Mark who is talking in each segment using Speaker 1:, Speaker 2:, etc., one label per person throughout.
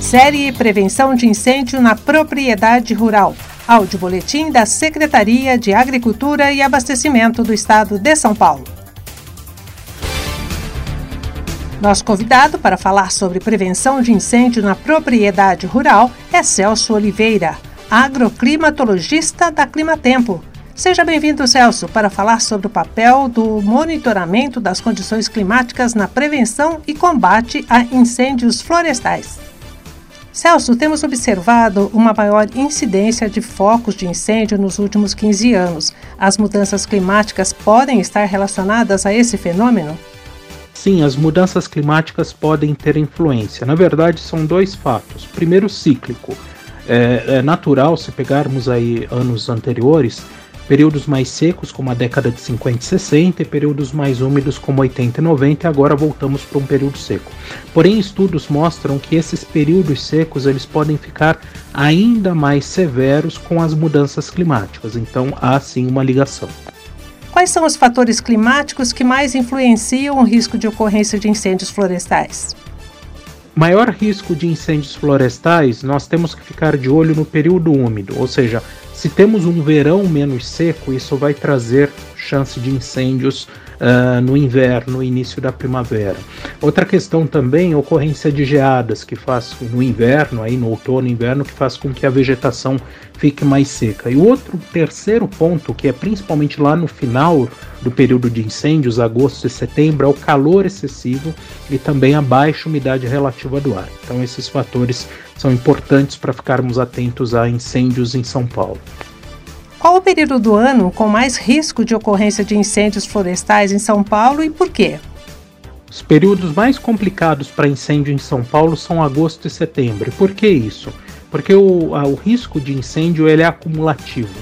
Speaker 1: Série Prevenção de Incêndio na Propriedade Rural. Áudio Boletim da Secretaria de Agricultura e Abastecimento do Estado de São Paulo. Nosso convidado para falar sobre prevenção de incêndio na propriedade rural é Celso Oliveira, agroclimatologista da Climatempo. Seja bem-vindo, Celso, para falar sobre o papel do monitoramento das condições climáticas na prevenção e combate a incêndios florestais. Celso, temos observado uma maior incidência de focos de incêndio nos últimos 15 anos. As mudanças climáticas podem estar relacionadas a esse fenômeno?
Speaker 2: Sim, as mudanças climáticas podem ter influência. Na verdade, são dois fatos. Primeiro, cíclico. É, é natural, se pegarmos aí anos anteriores, períodos mais secos, como a década de 50 e 60, e períodos mais úmidos, como 80 e 90, e agora voltamos para um período seco. Porém, estudos mostram que esses períodos secos eles podem ficar ainda mais severos com as mudanças climáticas, então há sim uma ligação.
Speaker 1: Quais são os fatores climáticos que mais influenciam o risco de ocorrência de incêndios florestais?
Speaker 2: Maior risco de incêndios florestais, nós temos que ficar de olho no período úmido, ou seja, se temos um verão menos seco, isso vai trazer chance de incêndios uh, no inverno, início da primavera. Outra questão também, ocorrência de geadas, que faz no inverno, aí no outono inverno, que faz com que a vegetação fique mais seca. E outro terceiro ponto, que é principalmente lá no final do período de incêndios, agosto e setembro, é o calor excessivo e também a baixa umidade relativa do ar. Então esses fatores são importantes para ficarmos atentos a incêndios em São Paulo.
Speaker 1: Qual o período do ano com mais risco de ocorrência de incêndios florestais em São Paulo e por quê?
Speaker 2: Os períodos mais complicados para incêndio em São Paulo são agosto e setembro. Por que isso? Porque o, a, o risco de incêndio ele é acumulativo.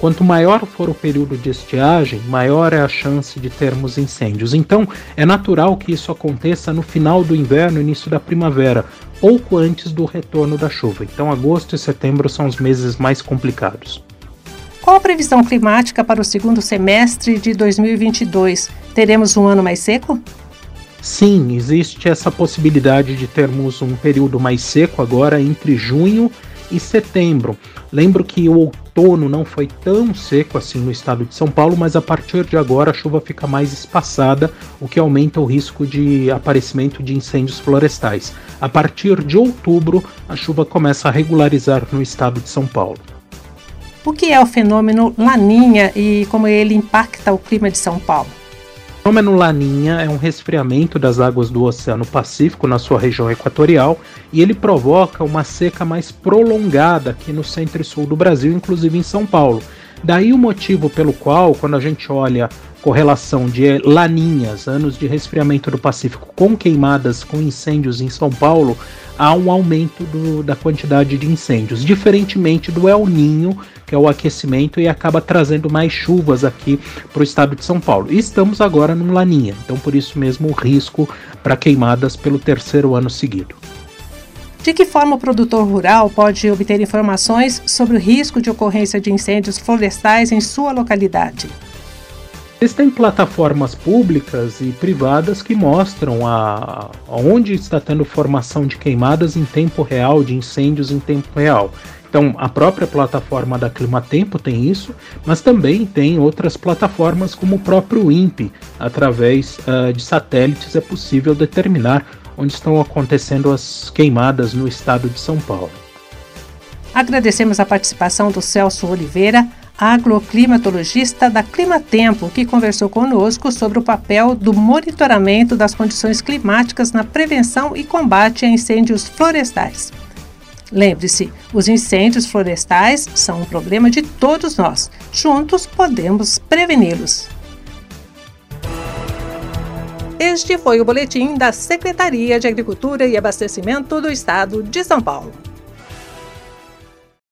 Speaker 2: Quanto maior for o período de estiagem, maior é a chance de termos incêndios. Então, é natural que isso aconteça no final do inverno, início da primavera, pouco antes do retorno da chuva. Então, agosto e setembro são os meses mais complicados.
Speaker 1: Qual a previsão climática para o segundo semestre de 2022? Teremos um ano mais seco?
Speaker 2: Sim, existe essa possibilidade de termos um período mais seco agora entre junho e setembro. Lembro que o outono não foi tão seco assim no estado de São Paulo, mas a partir de agora a chuva fica mais espaçada, o que aumenta o risco de aparecimento de incêndios florestais. A partir de outubro, a chuva começa a regularizar no estado de São Paulo.
Speaker 1: O que é o fenômeno Laninha e como ele impacta o clima de São Paulo?
Speaker 2: O fenômeno Laninha é um resfriamento das águas do Oceano Pacífico na sua região equatorial e ele provoca uma seca mais prolongada aqui no centro e sul do Brasil, inclusive em São Paulo. Daí o motivo pelo qual, quando a gente olha correlação de laninhas, anos de resfriamento do Pacífico, com queimadas, com incêndios em São Paulo, há um aumento do, da quantidade de incêndios, diferentemente do El Ninho, que é o aquecimento e acaba trazendo mais chuvas aqui para o estado de São Paulo. E estamos agora num laninha, então por isso mesmo o risco para queimadas pelo terceiro ano seguido.
Speaker 1: De que forma o produtor rural pode obter informações sobre o risco de ocorrência de incêndios florestais em sua localidade?
Speaker 2: Existem plataformas públicas e privadas que mostram a, onde está tendo formação de queimadas em tempo real, de incêndios em tempo real. Então, a própria plataforma da Climatempo tem isso, mas também tem outras plataformas, como o próprio INPE. Através uh, de satélites é possível determinar onde estão acontecendo as queimadas no estado de São Paulo.
Speaker 1: Agradecemos a participação do Celso Oliveira agroclimatologista da Climatempo, que conversou conosco sobre o papel do monitoramento das condições climáticas na prevenção e combate a incêndios florestais. Lembre-se, os incêndios florestais são um problema de todos nós. Juntos podemos preveni-los. Este foi o boletim da Secretaria de Agricultura e Abastecimento do Estado de São Paulo.